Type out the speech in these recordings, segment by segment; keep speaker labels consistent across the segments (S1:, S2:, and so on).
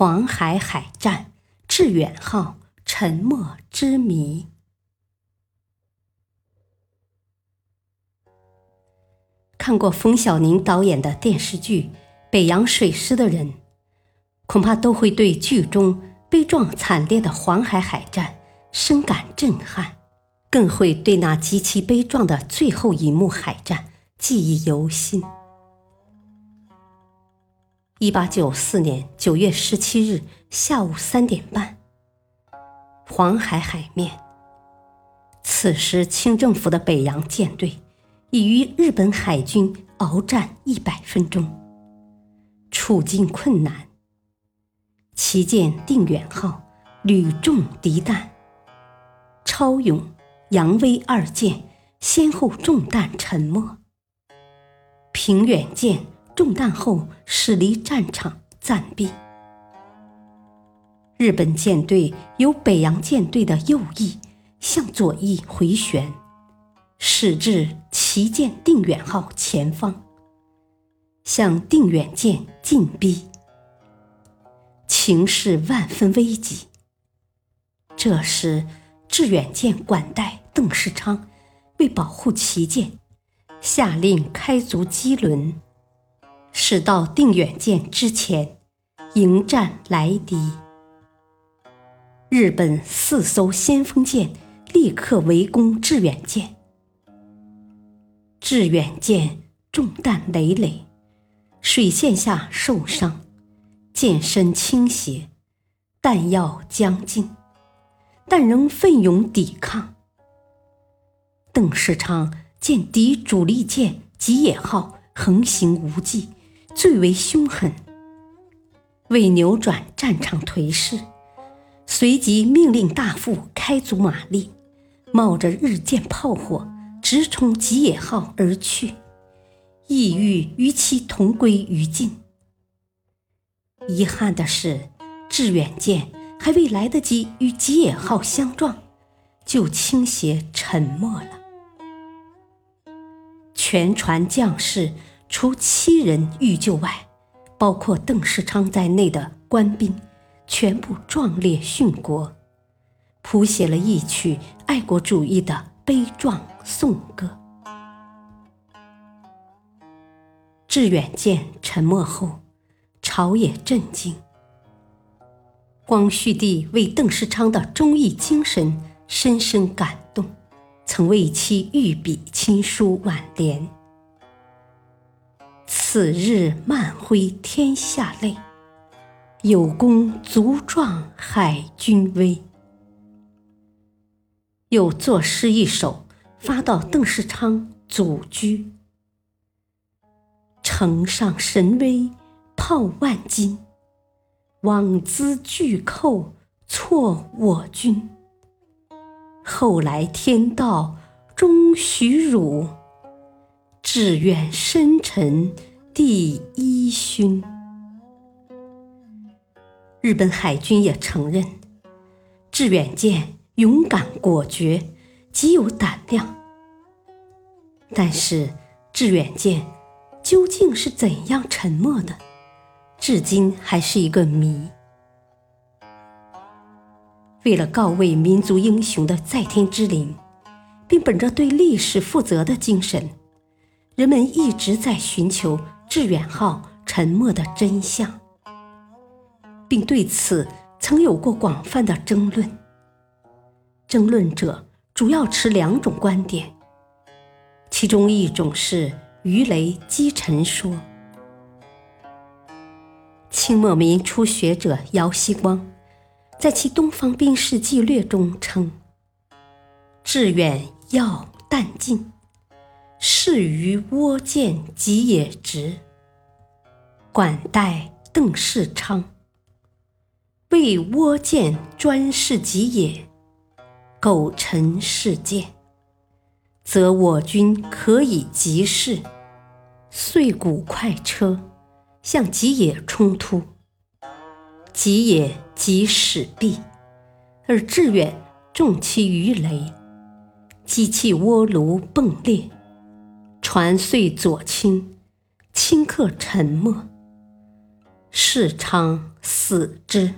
S1: 黄海海战，致远号沉没之谜。看过冯小宁导演的电视剧《北洋水师》的人，恐怕都会对剧中悲壮惨烈的黄海海战深感震撼，更会对那极其悲壮的最后一幕海战记忆犹新。一八九四年九月十七日下午三点半，黄海海面。此时，清政府的北洋舰队已与日本海军鏖战一百分钟，处境困难。旗舰“定远号”屡中敌弹，超勇、扬威二舰先后中弹沉没，平远舰。中弹后驶离战场，暂避。日本舰队由北洋舰队的右翼向左翼回旋，驶至旗舰“定远号”前方，向定远舰进逼，情势万分危急。这时，致远舰管带邓世昌为保护旗舰，下令开足机轮。驶到定远舰之前，迎战来敌。日本四艘先锋舰立刻围攻致远舰，致远舰中弹累累，水线下受伤，舰身倾斜，弹药将尽，但仍奋勇抵抗。邓世昌见敌主力舰吉野号横行无忌。最为凶狠，为扭转战场颓势，随即命令大副开足马力，冒着日舰炮火直冲吉野号而去，意欲与其同归于尽。遗憾的是，致远舰还未来得及与吉野号相撞，就倾斜沉没了，全船将士。除七人遇救外，包括邓世昌在内的官兵，全部壮烈殉国，谱写了一曲爱国主义的悲壮颂歌。致远舰沉没后，朝野震惊。光绪帝为邓世昌的忠义精神深深感动，曾为其御笔亲书挽联。此日漫挥天下泪，有功足壮海军威。又作诗一首，发到邓世昌祖居。城上神威炮万斤，枉资巨寇挫我军。后来天道终许汝，志远深沉。第一勋，日本海军也承认，致远舰勇敢果决，极有胆量。但是，致远舰究竟是怎样沉没的，至今还是一个谜。为了告慰民族英雄的在天之灵，并本着对历史负责的精神，人们一直在寻求。致远号沉没的真相，并对此曾有过广泛的争论。争论者主要持两种观点，其中一种是鱼雷击沉说。清末民初学者姚锡光在其《东方兵士纪略》中称：“致远要弹尽，至于倭见吉野直。管带邓世昌，为倭见专事吉野，苟臣事见，则我军可以急事，遂鼓快车向吉野冲突。吉野即使毕，而致远中其鱼雷，击弃倭卢迸裂，船遂左倾，顷刻沉没。世昌死之，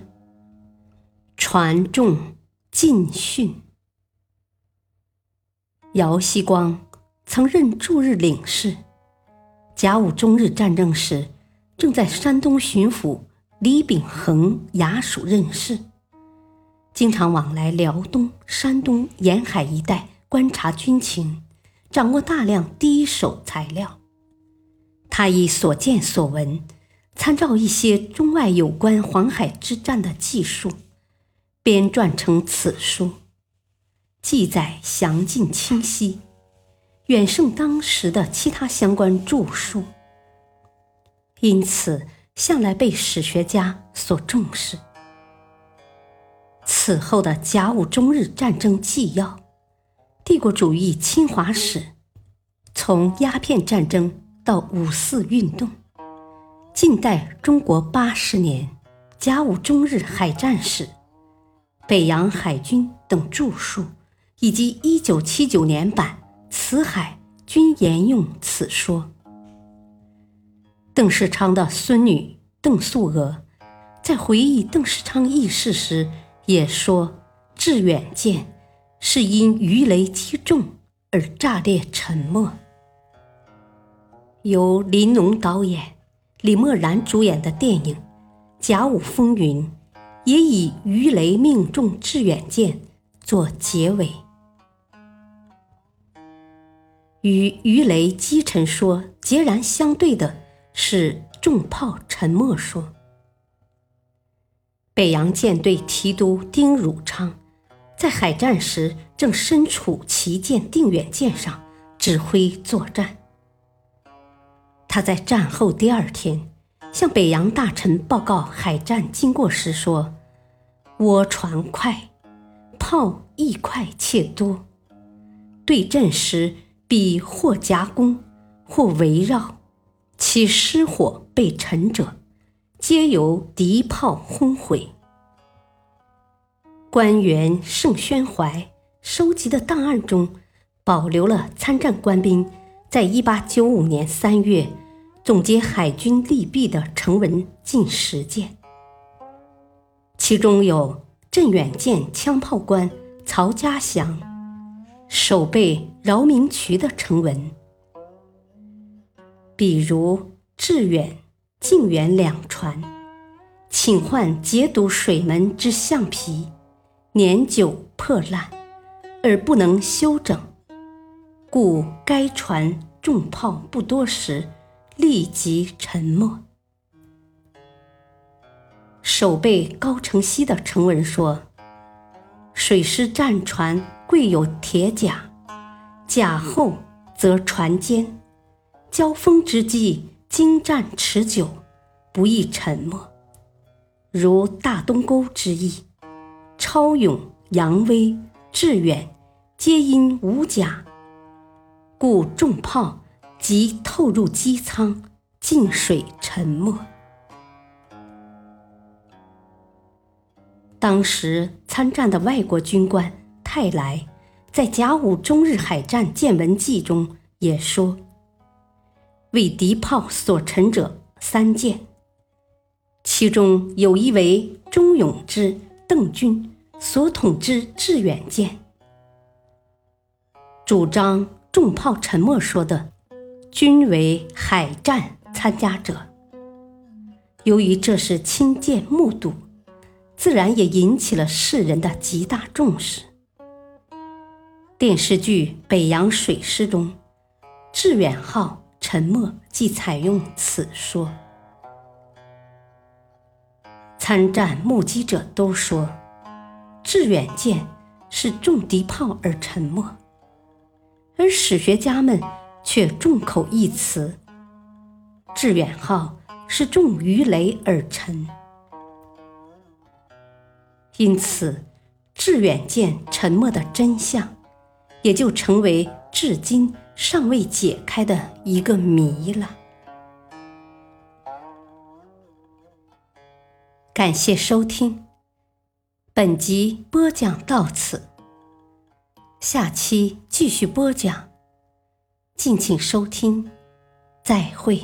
S1: 船众尽殉。姚锡光曾任驻日领事，甲午中日战争时，正在山东巡抚李秉衡衙署任事，经常往来辽东、山东沿海一带观察军情，掌握大量第一手材料。他以所见所闻。参照一些中外有关黄海之战的记述，编撰成此书，记载详尽清晰，远胜当时的其他相关著述，因此向来被史学家所重视。此后的甲午中日战争纪要、帝国主义侵华史，从鸦片战争到五四运动。近代中国八十年甲午中日海战史、北洋海军等著述，以及一九七九年版《辞海》均沿用此说。邓世昌的孙女邓素娥在回忆邓世昌轶事时，也说：“致远舰是因鱼雷击中而炸裂沉没。”由林农导演。李默然主演的电影《甲午风云》也以鱼雷命中致远舰做结尾。与鱼雷击沉说截然相对的是重炮沉没说。北洋舰队提督丁汝昌在海战时正身处旗舰定远舰上指挥作战。他在战后第二天向北洋大臣报告海战经过时说：“倭船快，炮亦快且多。对阵时，必或夹攻，或围绕，其失火被沉者，皆由敌炮轰毁。”官员盛宣怀收集的档案中，保留了参战官兵在一八九五年三月。总结海军利弊的成文近十件，其中有镇远舰枪炮官曹家祥守备饶明渠的成文，比如致远、靖远两船，请换解堵水门之橡皮，年久破烂而不能修整，故该船重炮不多时。立即沉没。守备高承熙的成文说：“水师战船贵有铁甲，甲厚则船坚，交锋之际经战持久，不易沉没。如大东沟之役，超勇、扬威、致远，皆因无甲，故重炮。”即透入机舱，进水沉没。当时参战的外国军官泰来，在甲午中日海战见闻记中也说：“为敌炮所沉者三件，其中有一为忠勇之、邓军所统之致远舰。”主张重炮沉没说的。均为海战参加者。由于这是亲见目睹，自然也引起了世人的极大重视。电视剧《北洋水师》中，致远号沉没即采用此说。参战目击者都说，致远舰是中敌炮而沉没，而史学家们。却众口一词。致远号是重鱼雷而沉，因此致远舰沉没的真相，也就成为至今尚未解开的一个谜了。感谢收听，本集播讲到此，下期继续播讲，敬请收听，再会。